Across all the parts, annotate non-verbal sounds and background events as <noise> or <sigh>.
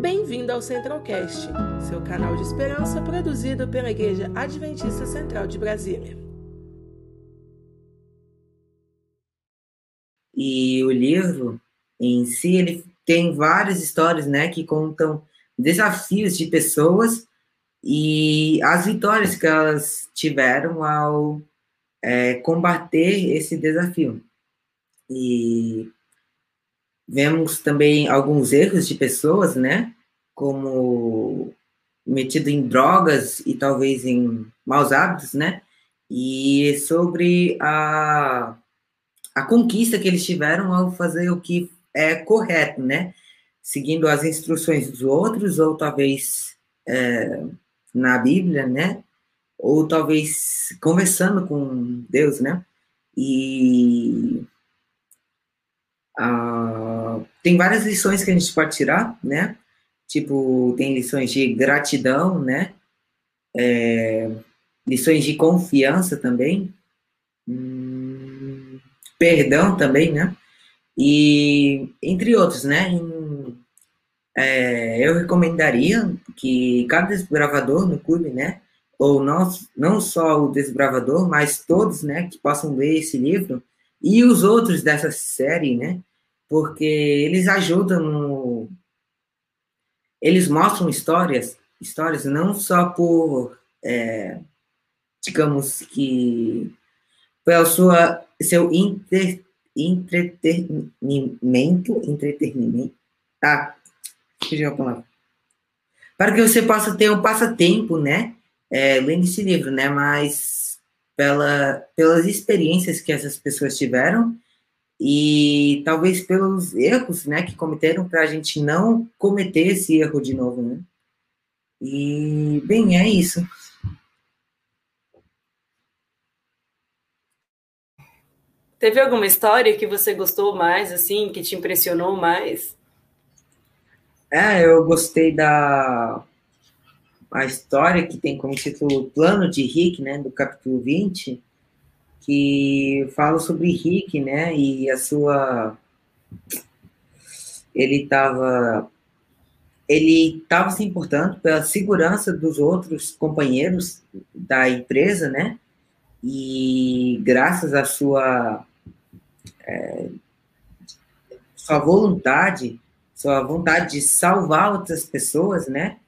Bem-vindo ao Centralcast, seu canal de esperança produzido pela Igreja Adventista Central de Brasília. E o livro em si, ele tem várias histórias, né, que contam desafios de pessoas e as vitórias que elas tiveram ao é, combater esse desafio. E vemos também alguns erros de pessoas, né? Como metido em drogas e talvez em maus hábitos, né? E sobre a, a conquista que eles tiveram ao fazer o que é correto, né? Seguindo as instruções dos outros, ou talvez é, na Bíblia, né? Ou talvez conversando com Deus, né? E ah, tem várias lições que a gente pode tirar, né? Tipo, tem lições de gratidão, né? É, lições de confiança também. Hum, perdão também, né? E entre outros, né? Em, é, eu recomendaria que cada desbravador no clube, né? Ou não, não só o desbravador, mas todos, né? Que possam ler esse livro e os outros dessa série, né? Porque eles ajudam no... Eles mostram histórias, histórias não só por, é, digamos que, pelo sua, seu inter, entretenimento, entretenimento, esqueci a palavra, para que você possa ter um passatempo, né, é, lendo esse livro, né, mas pela, pelas experiências que essas pessoas tiveram e talvez pelos erros, né, que cometeram para a gente não cometer esse erro de novo, né? E bem, é isso. Teve alguma história que você gostou mais, assim, que te impressionou mais? É, eu gostei da a história que tem como título Plano de Rick, né, do capítulo 20, que fala sobre Rick, né? E a sua. Ele estava. Ele estava se importando pela segurança dos outros companheiros da empresa, né? E graças à sua. É, sua vontade, sua vontade de salvar outras pessoas, né?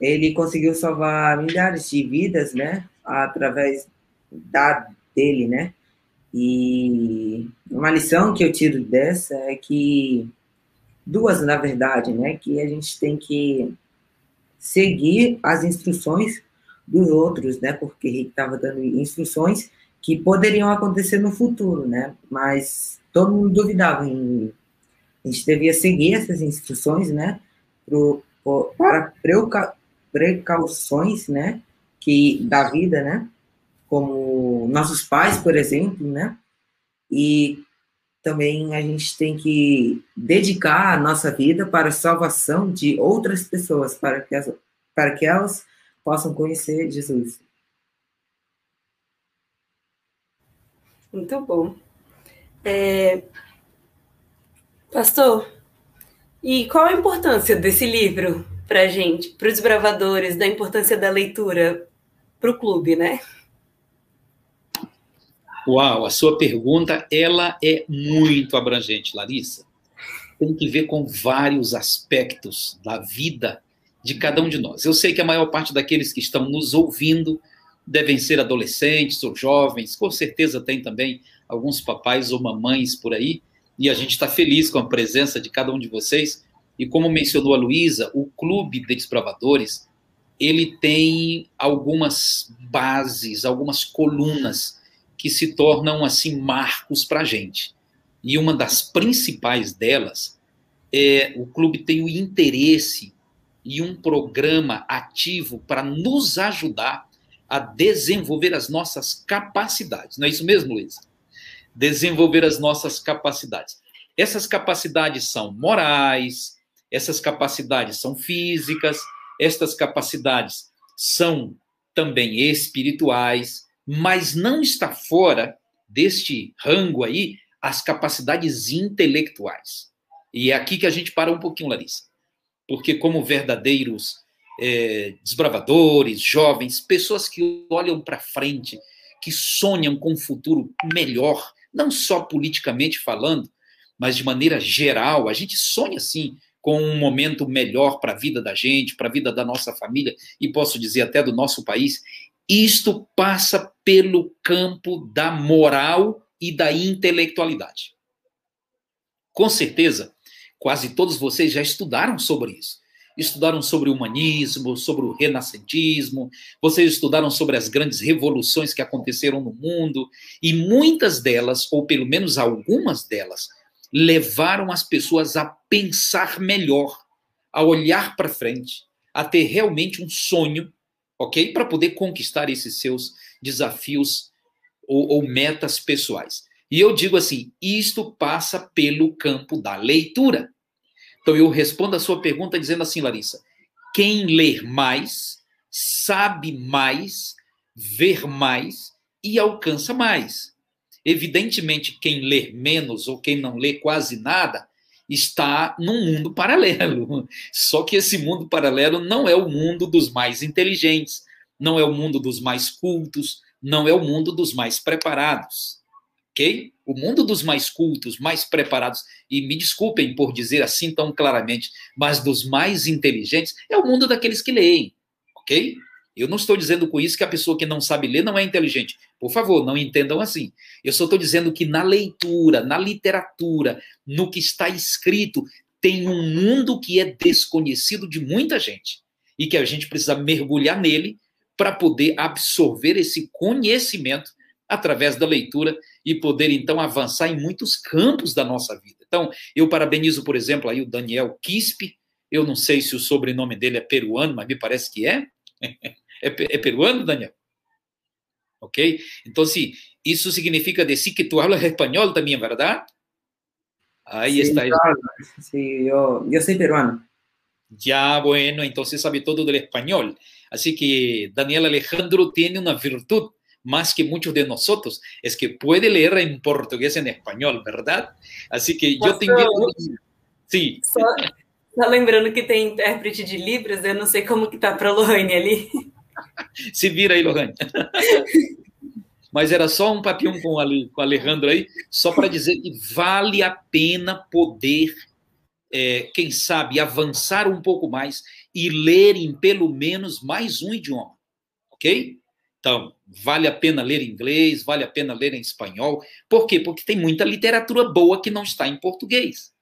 Ele conseguiu salvar milhares de vidas, né? Através da dele, né? E uma lição que eu tiro dessa é que duas, na verdade, né? Que a gente tem que seguir as instruções dos outros, né? Porque ele estava dando instruções que poderiam acontecer no futuro, né? Mas todo mundo duvidava em a gente devia seguir essas instruções, né? Pro, para precauções, né? Que da vida, né? Como nossos pais, por exemplo, né? E também a gente tem que dedicar a nossa vida para a salvação de outras pessoas, para que, as, para que elas possam conhecer Jesus. Muito bom. É... Pastor, e qual a importância desse livro para a gente, para os bravadores, da importância da leitura para o clube, né? Uau, a sua pergunta ela é muito abrangente, Larissa. Tem que ver com vários aspectos da vida de cada um de nós. Eu sei que a maior parte daqueles que estão nos ouvindo devem ser adolescentes ou jovens, com certeza tem também alguns papais ou mamães por aí, e a gente está feliz com a presença de cada um de vocês. E como mencionou a Luísa, o Clube de Desprovadores, ele tem algumas bases, algumas colunas que se tornam assim marcos para a gente. E uma das principais delas é o clube tem o interesse e um programa ativo para nos ajudar a desenvolver as nossas capacidades. Não é isso mesmo, Luiz? Desenvolver as nossas capacidades. Essas capacidades são morais, essas capacidades são físicas, estas capacidades são também espirituais, mas não está fora deste rango aí as capacidades intelectuais. E é aqui que a gente para um pouquinho, Larissa. porque, como verdadeiros é, desbravadores, jovens, pessoas que olham para frente, que sonham com um futuro melhor, não só politicamente falando, mas de maneira geral, a gente sonha sim com um momento melhor para a vida da gente, para a vida da nossa família e posso dizer até do nosso país. Isto passa pelo campo da moral e da intelectualidade. Com certeza, quase todos vocês já estudaram sobre isso. Estudaram sobre o humanismo, sobre o renascentismo, vocês estudaram sobre as grandes revoluções que aconteceram no mundo, e muitas delas, ou pelo menos algumas delas, levaram as pessoas a pensar melhor, a olhar para frente, a ter realmente um sonho, ok? Para poder conquistar esses seus desafios ou, ou metas pessoais. E eu digo assim: isto passa pelo campo da leitura. Então eu respondo a sua pergunta dizendo assim, Larissa: quem ler mais, sabe mais, ver mais e alcança mais. Evidentemente, quem lê menos ou quem não lê quase nada está num mundo paralelo. Só que esse mundo paralelo não é o mundo dos mais inteligentes, não é o mundo dos mais cultos, não é o mundo dos mais preparados. Ok? O mundo dos mais cultos, mais preparados, e me desculpem por dizer assim tão claramente, mas dos mais inteligentes, é o mundo daqueles que leem. Ok? Eu não estou dizendo com isso que a pessoa que não sabe ler não é inteligente. Por favor, não entendam assim. Eu só estou dizendo que na leitura, na literatura, no que está escrito, tem um mundo que é desconhecido de muita gente e que a gente precisa mergulhar nele para poder absorver esse conhecimento através da leitura e poder então avançar em muitos campos da nossa vida. Então, eu parabenizo, por exemplo, aí o Daniel Quispe. Eu não sei se o sobrenome dele é peruano, mas me parece que é. <laughs> É, é peruano, Daniel? Ok? Então, sim, isso significa decir que tu hablas espanhol também, verdade? Aí sí, está. Claro. Sí, yo, yo soy peruano. Ya, bueno, entonces sabe todo del español. Así que Daniel Alejandro tiene una virtud más que muchos de nosotros, es que puede leer en portugués, en español, ¿verdad? Así que yo te invito... Sim. Só, só lembrando que tem intérprete de Libras, eu não sei como que tá para Lohane ali. <laughs> Se vira aí, Lohane. Mas era só um papinho com, o Alejandro aí, só para dizer que vale a pena poder, é, quem sabe, avançar um pouco mais e ler em pelo menos mais um idioma, ok? Então, vale a pena ler inglês, vale a pena ler em espanhol. Por quê? Porque tem muita literatura boa que não está em português.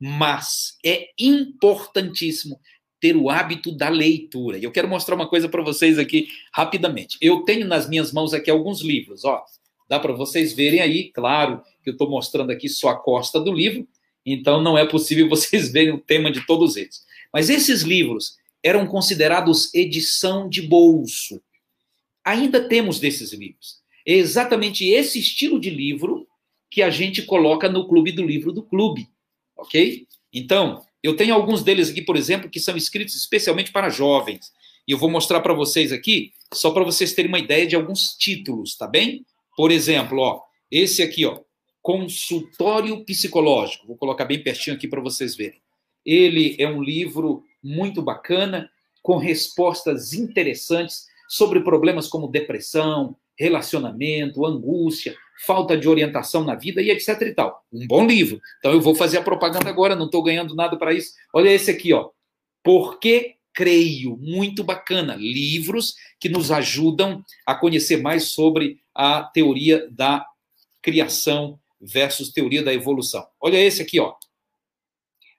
Mas é importantíssimo ter o hábito da leitura. E eu quero mostrar uma coisa para vocês aqui rapidamente. Eu tenho nas minhas mãos aqui alguns livros, ó. Dá para vocês verem aí, claro que eu estou mostrando aqui só a costa do livro, então não é possível <laughs> vocês verem o tema de todos eles. Mas esses livros eram considerados edição de bolso. Ainda temos desses livros. É exatamente esse estilo de livro que a gente coloca no Clube do Livro do Clube, ok? Então, eu tenho alguns deles aqui, por exemplo, que são escritos especialmente para jovens. E eu vou mostrar para vocês aqui, só para vocês terem uma ideia de alguns títulos, tá bem? Por exemplo, ó, esse aqui, ó, Consultório Psicológico. Vou colocar bem pertinho aqui para vocês verem. Ele é um livro muito bacana, com respostas interessantes sobre problemas como depressão, relacionamento, angústia, falta de orientação na vida e etc e tal. Um bom livro. Então eu vou fazer a propaganda agora, não estou ganhando nada para isso. Olha esse aqui, ó. Por que creio? Muito bacana. Livros que nos ajudam a conhecer mais sobre a teoria da criação versus teoria da evolução. Olha esse aqui, ó.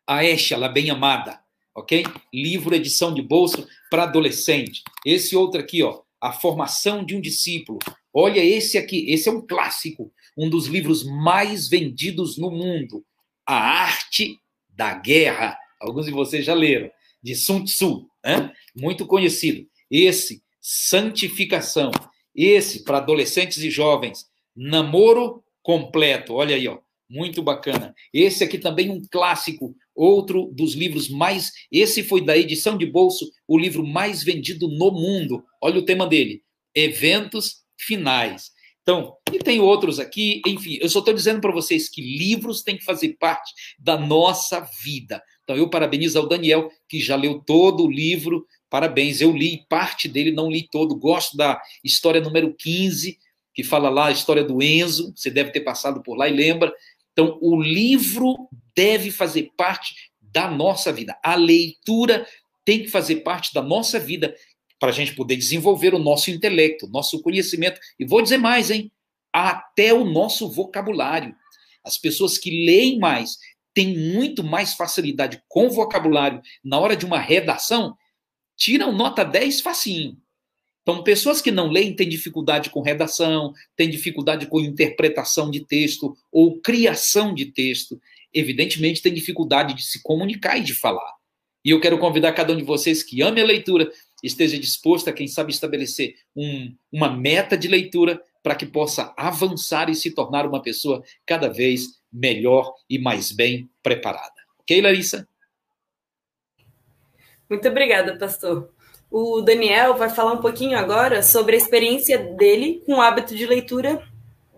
A Esha, la bem amada, ok? Livro edição de bolso para adolescente. Esse outro aqui, ó, a formação de um discípulo. Olha esse aqui, esse é um clássico, um dos livros mais vendidos no mundo. A Arte da Guerra. Alguns de vocês já leram, de Sun Tzu, né? muito conhecido. Esse, Santificação. Esse, para adolescentes e jovens, Namoro Completo. Olha aí, ó, muito bacana. Esse aqui também um clássico, outro dos livros mais. Esse foi da edição de bolso, o livro mais vendido no mundo. Olha o tema dele: Eventos finais. Então, e tem outros aqui, enfim, eu só estou dizendo para vocês que livros têm que fazer parte da nossa vida. Então, eu parabenizo ao Daniel, que já leu todo o livro. Parabéns, eu li parte dele, não li todo. Gosto da história número 15, que fala lá a história do Enzo. Você deve ter passado por lá e lembra. Então, o livro deve fazer parte da nossa vida. A leitura tem que fazer parte da nossa vida para a gente poder desenvolver o nosso intelecto, nosso conhecimento. E vou dizer mais, hein? Até o nosso vocabulário. As pessoas que leem mais têm muito mais facilidade com vocabulário na hora de uma redação, tiram nota 10 facinho. Então, pessoas que não leem têm dificuldade com redação, têm dificuldade com interpretação de texto ou criação de texto. Evidentemente, têm dificuldade de se comunicar e de falar. E eu quero convidar cada um de vocês que ame a leitura, esteja disposto a, quem sabe, estabelecer um, uma meta de leitura para que possa avançar e se tornar uma pessoa cada vez melhor e mais bem preparada. Ok, Larissa? Muito obrigada, pastor. O Daniel vai falar um pouquinho agora sobre a experiência dele com o hábito de leitura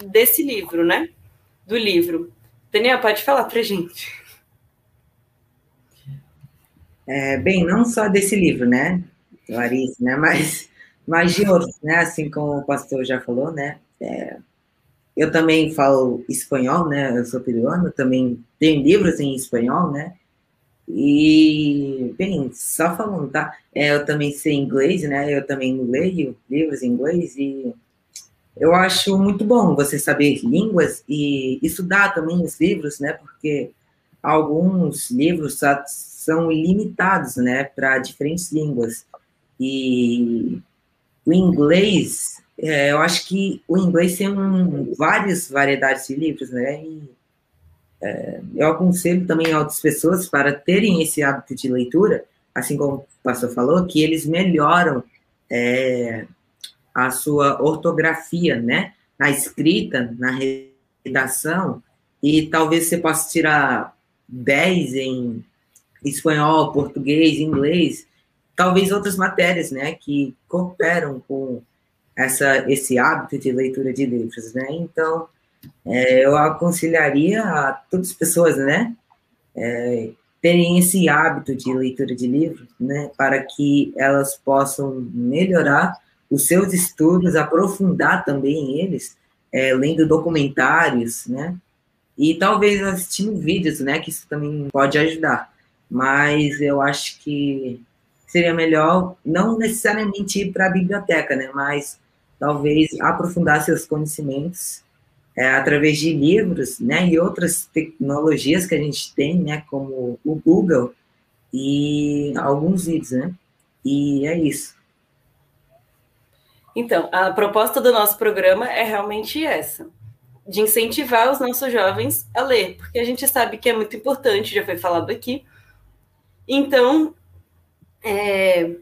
desse livro, né? Do livro. Daniel, pode falar para gente. É, bem, não só desse livro, né, Larissa, né, mas, mas de outros, né, assim como o pastor já falou, né, é, eu também falo espanhol, né, eu sou peruano, também tenho livros em espanhol, né, e, bem, só falando, tá, é, eu também sei inglês, né, eu também leio livros em inglês e eu acho muito bom você saber línguas e estudar também os livros, né, porque alguns livros são ilimitados, né, para diferentes línguas. E o inglês, é, eu acho que o inglês tem um, várias variedades de livros, né, e é, eu aconselho também a outras pessoas para terem esse hábito de leitura, assim como o pastor falou, que eles melhoram é, a sua ortografia, né, na escrita, na redação, e talvez você possa tirar 10 em espanhol, português, inglês, talvez outras matérias, né, que cooperam com essa, esse hábito de leitura de livros, né? Então, é, eu aconselharia a todas as pessoas, né, é, terem esse hábito de leitura de livros, né, para que elas possam melhorar os seus estudos, aprofundar também eles, é, lendo documentários, né, e talvez assistindo vídeos, né, que isso também pode ajudar. Mas eu acho que seria melhor não necessariamente ir para a biblioteca, né, mas talvez aprofundar seus conhecimentos é, através de livros, né, e outras tecnologias que a gente tem, né, como o Google e alguns vídeos, né. E é isso. Então, a proposta do nosso programa é realmente essa de incentivar os nossos jovens a ler, porque a gente sabe que é muito importante, já foi falado aqui. Então, é...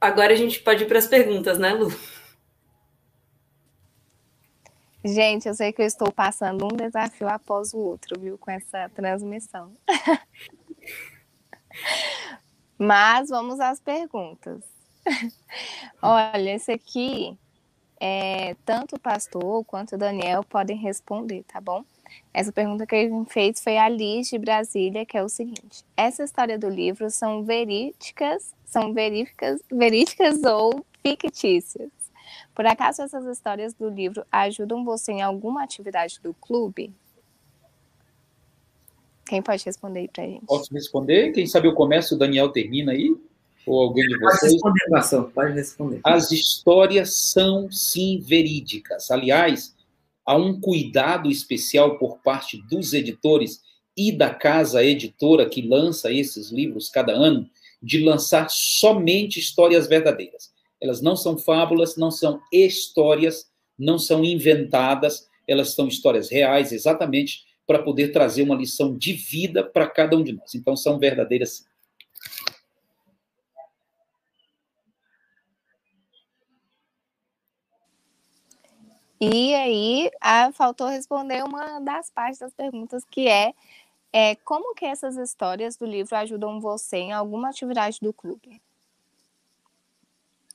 agora a gente pode ir para as perguntas, né, Lu? Gente, eu sei que eu estou passando um desafio após o outro, viu, com essa transmissão. <laughs> Mas vamos às perguntas. <laughs> Olha, esse aqui é, tanto o pastor quanto o Daniel podem responder, tá bom? Essa pergunta que ele fez foi a Liz de Brasília, que é o seguinte: essa história do livro são verídicas, são verídicas, verídicas ou fictícias? Por acaso essas histórias do livro ajudam você em alguma atividade do clube? Quem pode responder aí pra gente? Posso responder? Quem sabe eu começo, o Daniel termina aí? Ou alguém de vocês? Pode responder, pastor, pode responder. As histórias são, sim, verídicas. Aliás, há um cuidado especial por parte dos editores e da casa editora que lança esses livros cada ano, de lançar somente histórias verdadeiras. Elas não são fábulas, não são histórias, não são inventadas, elas são histórias reais, exatamente para poder trazer uma lição de vida para cada um de nós. Então, são verdadeiras sim. E aí, a, faltou responder uma das partes das perguntas, que é, é como que essas histórias do livro ajudam você em alguma atividade do clube?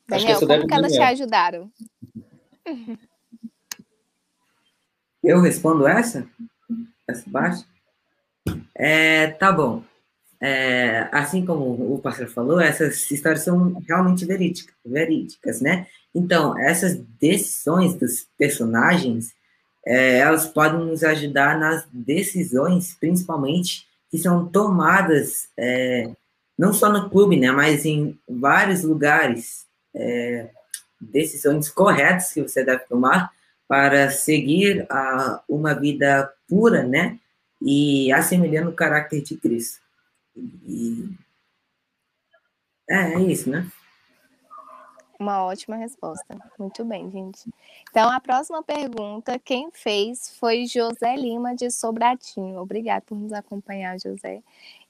Daniel, que como que elas te ajudaram? Eu respondo essa? Essa parte? É, tá bom. É, assim como o pastor falou, essas histórias são realmente verídicas, verídicas né? Então, essas decisões dos personagens, é, elas podem nos ajudar nas decisões, principalmente, que são tomadas é, não só no clube, né, mas em vários lugares. É, decisões corretas que você deve tomar para seguir a, uma vida pura, né, e assemelhando o caráter de Cristo. E, é, é isso, né? Uma ótima resposta. Muito bem, gente. Então, a próxima pergunta, quem fez foi José Lima, de Sobradinho. Obrigado por nos acompanhar, José.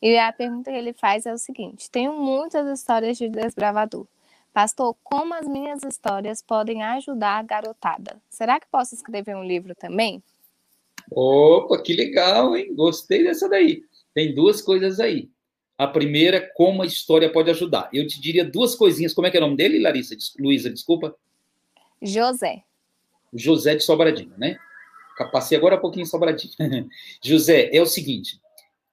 E a pergunta que ele faz é o seguinte: Tenho muitas histórias de desbravador. Pastor, como as minhas histórias podem ajudar a garotada? Será que posso escrever um livro também? Opa, que legal, hein? Gostei dessa daí. Tem duas coisas aí. A primeira, como a história pode ajudar. Eu te diria duas coisinhas. Como é que é o nome dele, Larissa? Luísa, desculpa. José. José de Sobradinho, né? Passei agora um pouquinho em Sobradinho. <laughs> José, é o seguinte.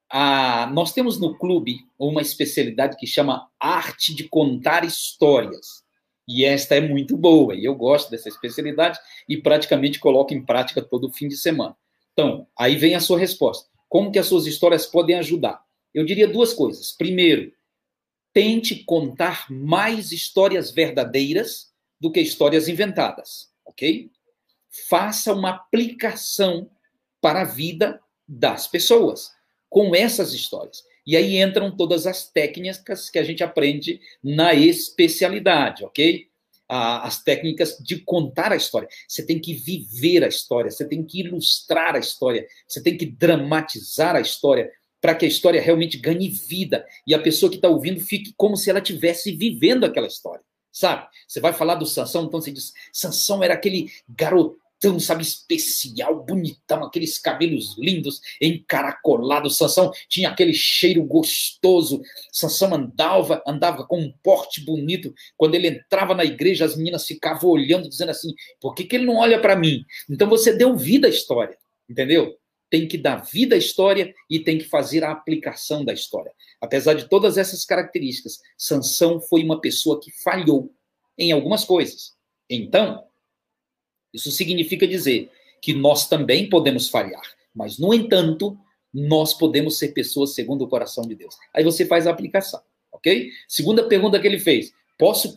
A, nós temos no clube uma especialidade que chama arte de contar histórias. E esta é muito boa, e eu gosto dessa especialidade e praticamente coloco em prática todo fim de semana. Então, aí vem a sua resposta. Como que as suas histórias podem ajudar? Eu diria duas coisas. Primeiro, tente contar mais histórias verdadeiras do que histórias inventadas, ok? Faça uma aplicação para a vida das pessoas com essas histórias. E aí entram todas as técnicas que a gente aprende na especialidade, ok? As técnicas de contar a história. Você tem que viver a história, você tem que ilustrar a história, você tem que dramatizar a história, para que a história realmente ganhe vida e a pessoa que está ouvindo fique como se ela estivesse vivendo aquela história, sabe? Você vai falar do Sansão, então você diz: Sansão era aquele garotão, sabe, especial, bonitão, aqueles cabelos lindos, encaracolados. Sansão tinha aquele cheiro gostoso. Sansão andava, andava com um porte bonito. Quando ele entrava na igreja, as meninas ficavam olhando, dizendo assim: por que, que ele não olha para mim? Então você deu vida à história, entendeu? tem que dar vida à história e tem que fazer a aplicação da história. Apesar de todas essas características, Sansão foi uma pessoa que falhou em algumas coisas. Então, isso significa dizer que nós também podemos falhar, mas no entanto, nós podemos ser pessoas segundo o coração de Deus. Aí você faz a aplicação, ok? Segunda pergunta que ele fez: posso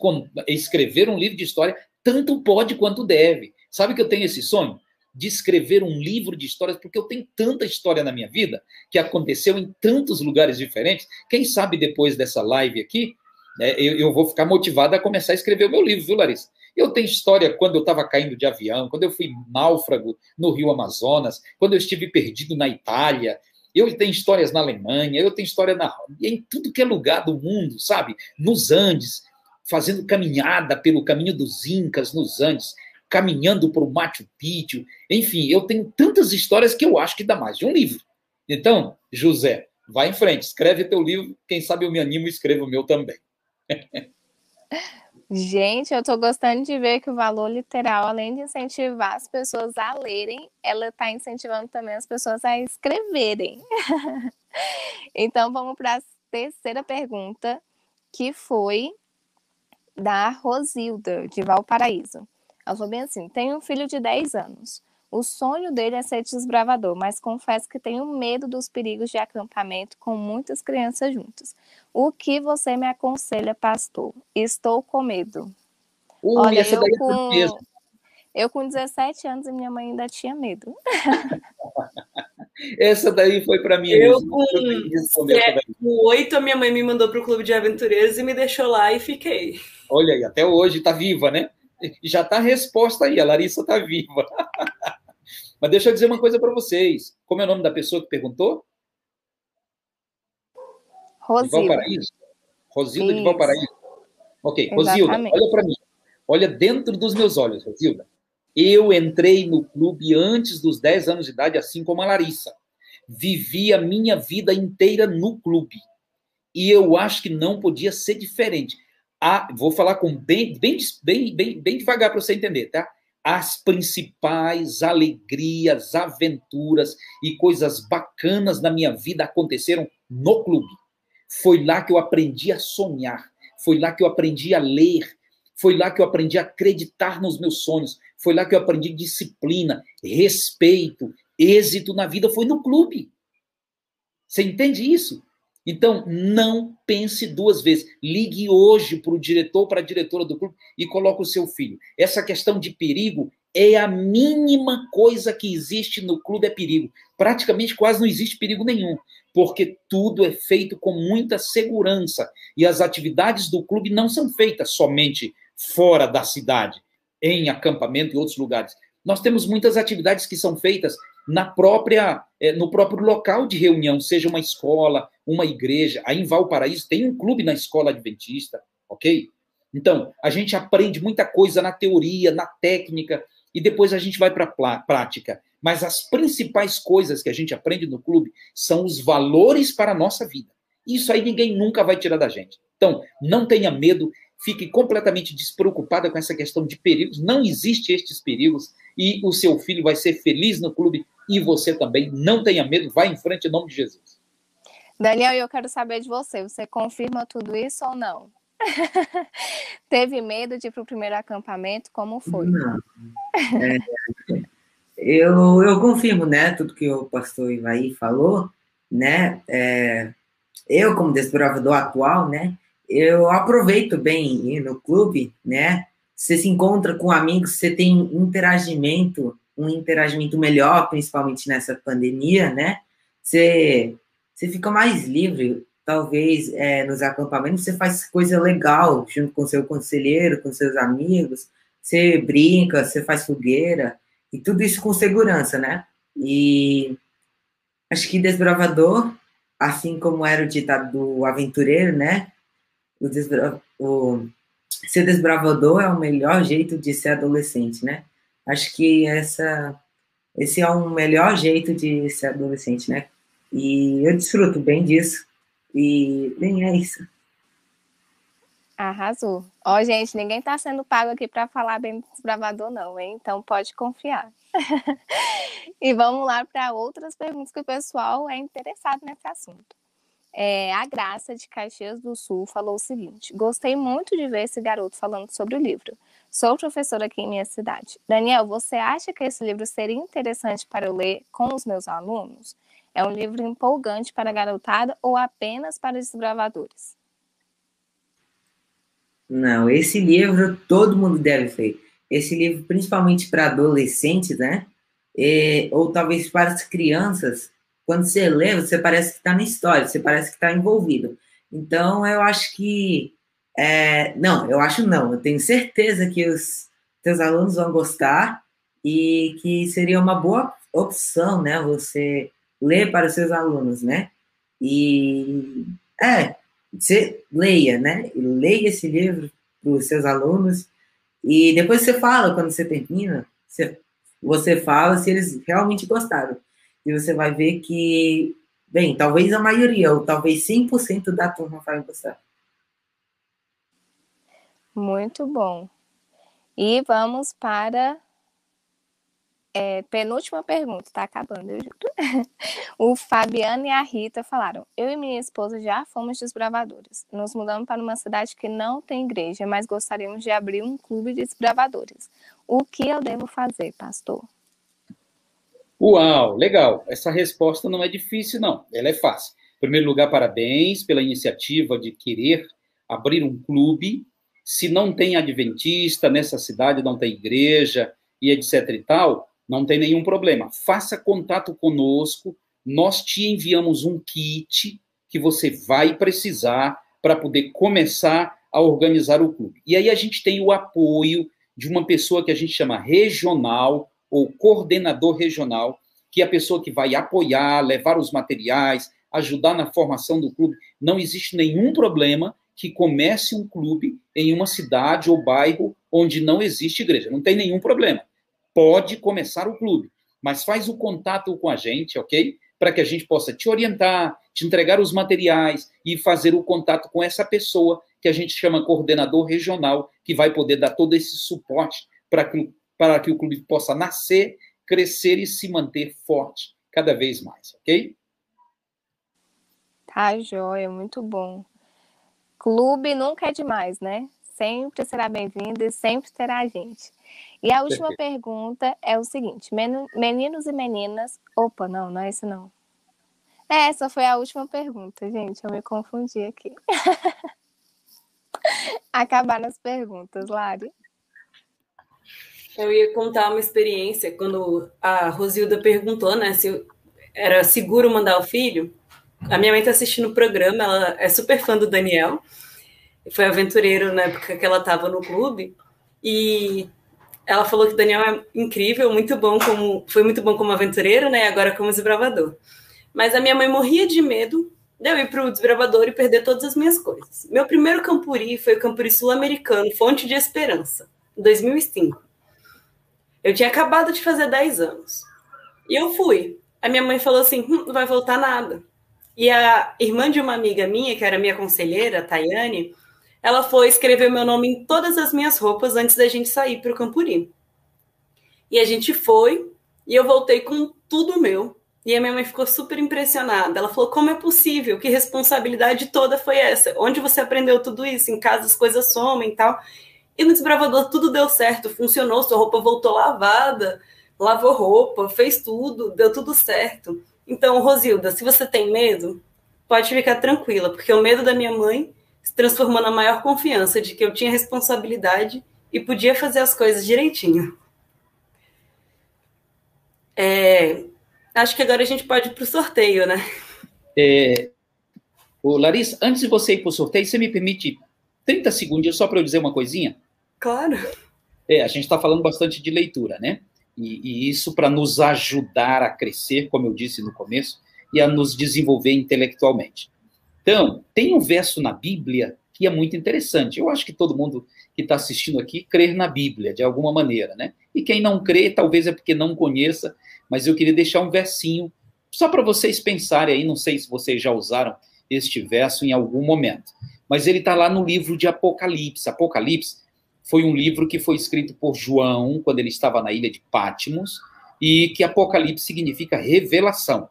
escrever um livro de história? Tanto pode quanto deve. Sabe que eu tenho esse sonho? de escrever um livro de histórias, porque eu tenho tanta história na minha vida que aconteceu em tantos lugares diferentes. Quem sabe depois dessa live aqui, né, eu, eu, vou ficar motivado a começar a escrever o meu livro, viu, Larissa? Eu tenho história quando eu estava caindo de avião, quando eu fui náufrago no Rio Amazonas, quando eu estive perdido na Itália. Eu tenho histórias na Alemanha, eu tenho história na, em tudo que é lugar do mundo, sabe? Nos Andes, fazendo caminhada pelo caminho dos Incas nos Andes caminhando para o Machu Picchu. Enfim, eu tenho tantas histórias que eu acho que dá mais de um livro. Então, José, vai em frente, escreve teu livro. Quem sabe eu me animo e escrevo o meu também. <laughs> Gente, eu estou gostando de ver que o valor literal, além de incentivar as pessoas a lerem, ela está incentivando também as pessoas a escreverem. <laughs> então, vamos para a terceira pergunta, que foi da Rosilda, de Valparaíso. Ela falou bem assim: tenho um filho de 10 anos. O sonho dele é ser desbravador, mas confesso que tenho medo dos perigos de acampamento com muitas crianças juntas. O que você me aconselha, pastor? Estou com medo. Uh, Olha, essa eu daí é com, mesmo. eu com 17 anos e minha mãe ainda tinha medo. <laughs> essa daí foi para mim. Eu mesmo. com, com 8 a minha mãe me mandou para o clube de aventureiros e me deixou lá e fiquei. Olha aí, até hoje está viva, né? já está a resposta aí, a Larissa está viva. <laughs> Mas deixa eu dizer uma coisa para vocês. Como é o nome da pessoa que perguntou? Rosilda. De Valparaíso. Rosilda Isso. de Valparaíso. Ok, Rosilda, olha para mim. Olha dentro dos meus olhos, Rosilda. Eu entrei no clube antes dos 10 anos de idade, assim como a Larissa. Vivi a minha vida inteira no clube. E eu acho que não podia ser diferente a, vou falar com bem, bem, bem, bem, bem devagar para você entender, tá? As principais alegrias, aventuras e coisas bacanas na minha vida aconteceram no clube. Foi lá que eu aprendi a sonhar. Foi lá que eu aprendi a ler. Foi lá que eu aprendi a acreditar nos meus sonhos. Foi lá que eu aprendi disciplina, respeito, êxito na vida. Foi no clube. Você entende isso? Então, não pense duas vezes. Ligue hoje para o diretor, para a diretora do clube e coloque o seu filho. Essa questão de perigo é a mínima coisa que existe no clube é perigo. Praticamente quase não existe perigo nenhum, porque tudo é feito com muita segurança e as atividades do clube não são feitas somente fora da cidade, em acampamento e outros lugares. Nós temos muitas atividades que são feitas na própria eh, no próprio local de reunião, seja uma escola, uma igreja. Aí em Valparaíso tem um clube na escola adventista, ok? Então, a gente aprende muita coisa na teoria, na técnica, e depois a gente vai para a prática. Mas as principais coisas que a gente aprende no clube são os valores para a nossa vida. Isso aí ninguém nunca vai tirar da gente. Então, não tenha medo, fique completamente despreocupada com essa questão de perigos. Não existe estes perigos e o seu filho vai ser feliz no clube e você também. Não tenha medo, vá em frente em nome de Jesus. Daniel, eu quero saber de você. Você confirma tudo isso ou não? <laughs> Teve medo de ir para o primeiro acampamento? Como foi? Não. É, eu, eu confirmo, né, tudo que o pastor Ivaí falou, né? É, eu, como desbravador atual, né, eu aproveito bem ir no clube, né? Você se encontra com amigos, você tem interagimento, um interagimento melhor, principalmente nessa pandemia, né? Você, você fica mais livre, talvez é, nos acampamentos você faz coisa legal junto com seu conselheiro, com seus amigos, você brinca, você faz fogueira, e tudo isso com segurança, né? E acho que desbravador, assim como era o ditado do aventureiro, né? O, desbra... o... ser desbravador é o melhor jeito de ser adolescente, né? Acho que essa esse é um melhor jeito de ser adolescente, né? E eu desfruto bem disso. E bem, é isso. Arrasou. Ó, gente, ninguém está sendo pago aqui para falar bem do desbravador, não, hein? Então pode confiar. <laughs> e vamos lá para outras perguntas que o pessoal é interessado nesse assunto. É, a Graça de Caxias do Sul falou o seguinte: Gostei muito de ver esse garoto falando sobre o livro. Sou professora aqui em minha cidade. Daniel, você acha que esse livro seria interessante para eu ler com os meus alunos? É um livro empolgante para a garotada ou apenas para desbravadores? Não, esse livro todo mundo deve ler. Esse livro, principalmente para adolescentes, né? É, ou talvez para as crianças, quando você lê, você parece que está na história, você parece que está envolvido. Então, eu acho que. É, não, eu acho não. Eu tenho certeza que os teus alunos vão gostar e que seria uma boa opção, né? Você ler para os seus alunos, né? E é, você leia, né? Leia esse livro para os seus alunos e depois você fala quando você termina, você, você fala se eles realmente gostaram. E você vai ver que, bem, talvez a maioria, ou talvez 100% da turma vai gostar. Muito bom. E vamos para é, penúltima pergunta, tá acabando, eu juro. <laughs> o Fabiano e a Rita falaram: Eu e minha esposa já fomos desbravadores. Nos mudamos para uma cidade que não tem igreja, mas gostaríamos de abrir um clube de desbravadores. O que eu devo fazer, pastor? Uau, legal. Essa resposta não é difícil, não. Ela é fácil. Em primeiro lugar, parabéns pela iniciativa de querer abrir um clube. Se não tem adventista nessa cidade, não tem igreja e etc e tal, não tem nenhum problema. Faça contato conosco, nós te enviamos um kit que você vai precisar para poder começar a organizar o clube. E aí a gente tem o apoio de uma pessoa que a gente chama regional ou coordenador regional, que é a pessoa que vai apoiar, levar os materiais, ajudar na formação do clube. Não existe nenhum problema que comece um clube em uma cidade ou bairro onde não existe igreja. Não tem nenhum problema pode começar o clube, mas faz o contato com a gente, ok? Para que a gente possa te orientar, te entregar os materiais e fazer o contato com essa pessoa que a gente chama coordenador regional, que vai poder dar todo esse suporte para que, para que o clube possa nascer, crescer e se manter forte cada vez mais, ok? Tá joia, muito bom. Clube nunca é demais, né? Sempre será bem-vindo e sempre terá a gente. E a última Perfeito. pergunta é o seguinte: meninos e meninas. Opa, não, não é isso não. É, essa foi a última pergunta, gente. Eu me confundi aqui. <laughs> Acabaram as perguntas, Lari. Eu ia contar uma experiência quando a Rosilda perguntou, né, se era seguro mandar o filho. A minha mãe está assistindo o programa, ela é super fã do Daniel, foi aventureiro na época que ela estava no clube, e ela falou que o Daniel é incrível, muito bom como foi muito bom como aventureiro, né? Agora como desbravador. Mas a minha mãe morria de medo de eu ir para o desbravador e perder todas as minhas coisas. Meu primeiro campuri foi o campuri sul-americano, Fonte de Esperança, em 2005. Eu tinha acabado de fazer 10 anos. E eu fui. A minha mãe falou assim: hum, não vai voltar nada. E a irmã de uma amiga minha, que era minha conselheira, a Tayane, ela foi escrever meu nome em todas as minhas roupas antes da gente sair para o Campuri. E a gente foi, e eu voltei com tudo meu. E a minha mãe ficou super impressionada. Ela falou: como é possível? Que responsabilidade toda foi essa? Onde você aprendeu tudo isso? Em casa as coisas somem e tal. E no desbravador tudo deu certo, funcionou, sua roupa voltou lavada, lavou roupa, fez tudo, deu tudo certo. Então, Rosilda, se você tem medo, pode ficar tranquila, porque o medo da minha mãe se transformou na maior confiança de que eu tinha responsabilidade e podia fazer as coisas direitinho. É, acho que agora a gente pode ir para o sorteio, né? É, ô Larissa, antes de você ir para o sorteio, você me permite 30 segundos só para eu dizer uma coisinha? Claro. É, a gente está falando bastante de leitura, né? E, e isso para nos ajudar a crescer, como eu disse no começo, e a nos desenvolver intelectualmente. Então, tem um verso na Bíblia que é muito interessante. Eu acho que todo mundo que está assistindo aqui crer na Bíblia, de alguma maneira, né? E quem não crê, talvez é porque não conheça, mas eu queria deixar um versinho só para vocês pensarem aí, não sei se vocês já usaram este verso em algum momento, mas ele está lá no livro de Apocalipse. Apocalipse foi um livro que foi escrito por João quando ele estava na ilha de Pátimos e que Apocalipse significa revelação.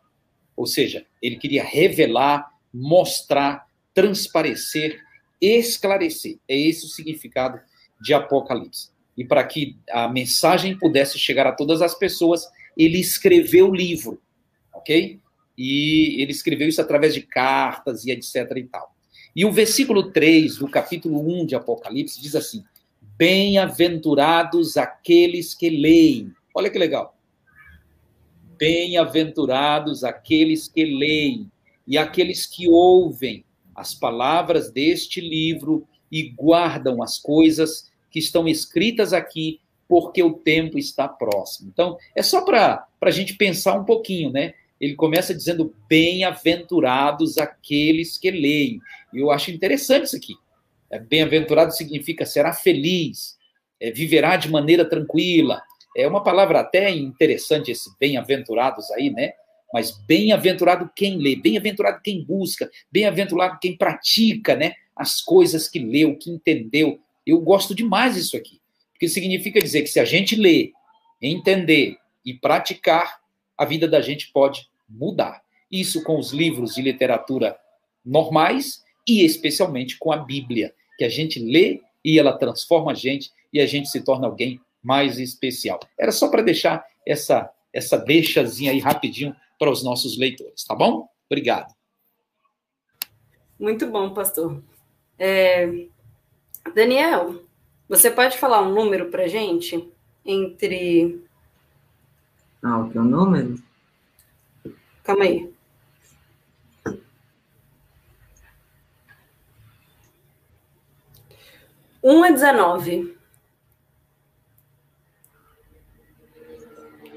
Ou seja, ele queria revelar, mostrar, transparecer, esclarecer. É esse o significado de Apocalipse. E para que a mensagem pudesse chegar a todas as pessoas, ele escreveu o livro, ok? E ele escreveu isso através de cartas e etc e tal. E o versículo 3 do capítulo 1 de Apocalipse diz assim: Bem-aventurados aqueles que leem. Olha que legal. Bem-aventurados aqueles que leem e aqueles que ouvem as palavras deste livro e guardam as coisas que estão escritas aqui, porque o tempo está próximo. Então, é só para a gente pensar um pouquinho, né? Ele começa dizendo: Bem-aventurados aqueles que leem. E eu acho interessante isso aqui. É, Bem-aventurado significa será feliz, é, viverá de maneira tranquila. É uma palavra até interessante esse bem-aventurados aí, né? Mas bem-aventurado quem lê, bem-aventurado quem busca, bem-aventurado quem pratica, né? As coisas que leu, que entendeu. Eu gosto demais disso aqui, porque significa dizer que se a gente ler, entender e praticar, a vida da gente pode mudar. Isso com os livros de literatura normais e especialmente com a Bíblia que a gente lê e ela transforma a gente e a gente se torna alguém mais especial. Era só para deixar essa essa deixazinha aí rapidinho para os nossos leitores, tá bom? Obrigado. Muito bom, pastor. É... Daniel, você pode falar um número para gente entre. Ah, o que é o número? Calma aí. Um a 19.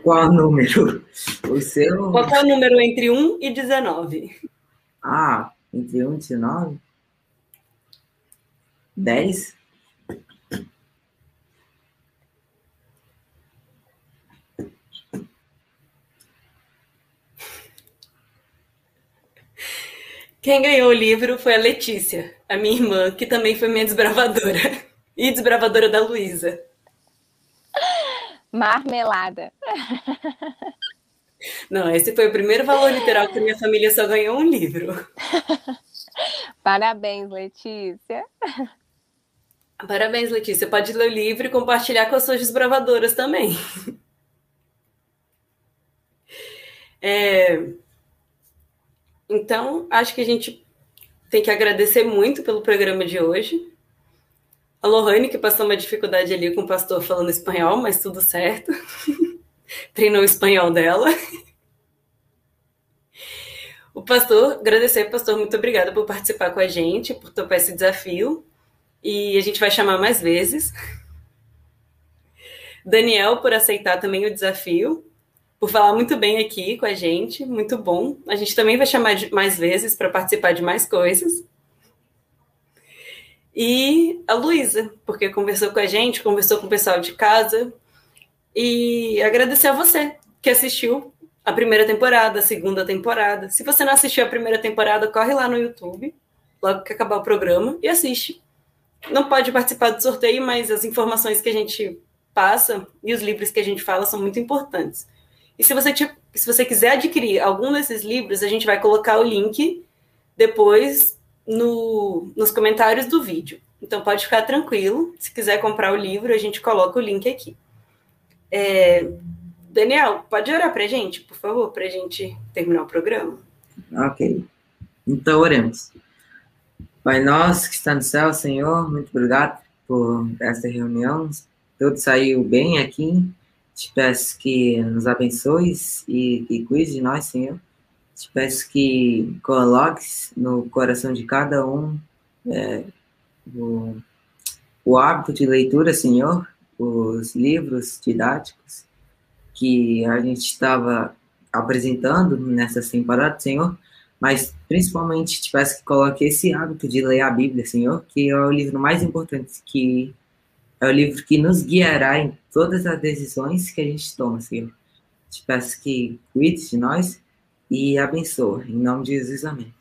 Qual número? O seu? Qual é o número entre 1 e 19? Ah, entre 1 e 19? 10? Quem ganhou o livro foi a Letícia, a minha irmã, que também foi minha desbravadora. <laughs> E desbravadora da Luísa. Marmelada. Não, esse foi o primeiro valor literal que minha família só ganhou um livro. <laughs> Parabéns, Letícia. Parabéns, Letícia. Pode ler o livro e compartilhar com as suas desbravadoras também. <laughs> É... Então, acho que a gente tem que agradecer muito pelo programa de hoje. A Lohane, que passou uma dificuldade ali com o pastor falando espanhol, mas tudo certo. <laughs> Treinou o espanhol dela. O pastor, agradecer, pastor, muito obrigada por participar com a gente, por topar esse desafio. E a gente vai chamar mais vezes. Daniel, por aceitar também o desafio, por falar muito bem aqui com a gente, muito bom. A gente também vai chamar mais vezes para participar de mais coisas. E a Luísa, porque conversou com a gente, conversou com o pessoal de casa. E agradecer a você que assistiu a primeira temporada, a segunda temporada. Se você não assistiu a primeira temporada, corre lá no YouTube, logo que acabar o programa, e assiste. Não pode participar do sorteio, mas as informações que a gente passa e os livros que a gente fala são muito importantes. E se você, se você quiser adquirir algum desses livros, a gente vai colocar o link depois no, nos comentários do vídeo. Então pode ficar tranquilo. Se quiser comprar o livro, a gente coloca o link aqui. É, Daniel, pode orar para a gente, por favor, para a gente terminar o programa? Ok. Então oremos. Pai nosso que está no céu, Senhor, muito obrigado por essa reunião. Tudo saiu bem aqui. Te peço que nos abençoes e que cuide de nós, Senhor. Te peço que coloques no coração de cada um é, o, o hábito de leitura, Senhor, os livros didáticos que a gente estava apresentando nessa temporada, Senhor, mas principalmente te peço que coloque esse hábito de ler a Bíblia, Senhor, que é o livro mais importante, que é o livro que nos guiará em todas as decisões que a gente toma, Senhor. Te peço que cuide de nós e abençoe. Em nome de Jesus, amém.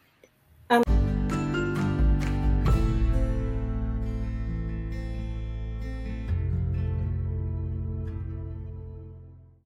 Amém.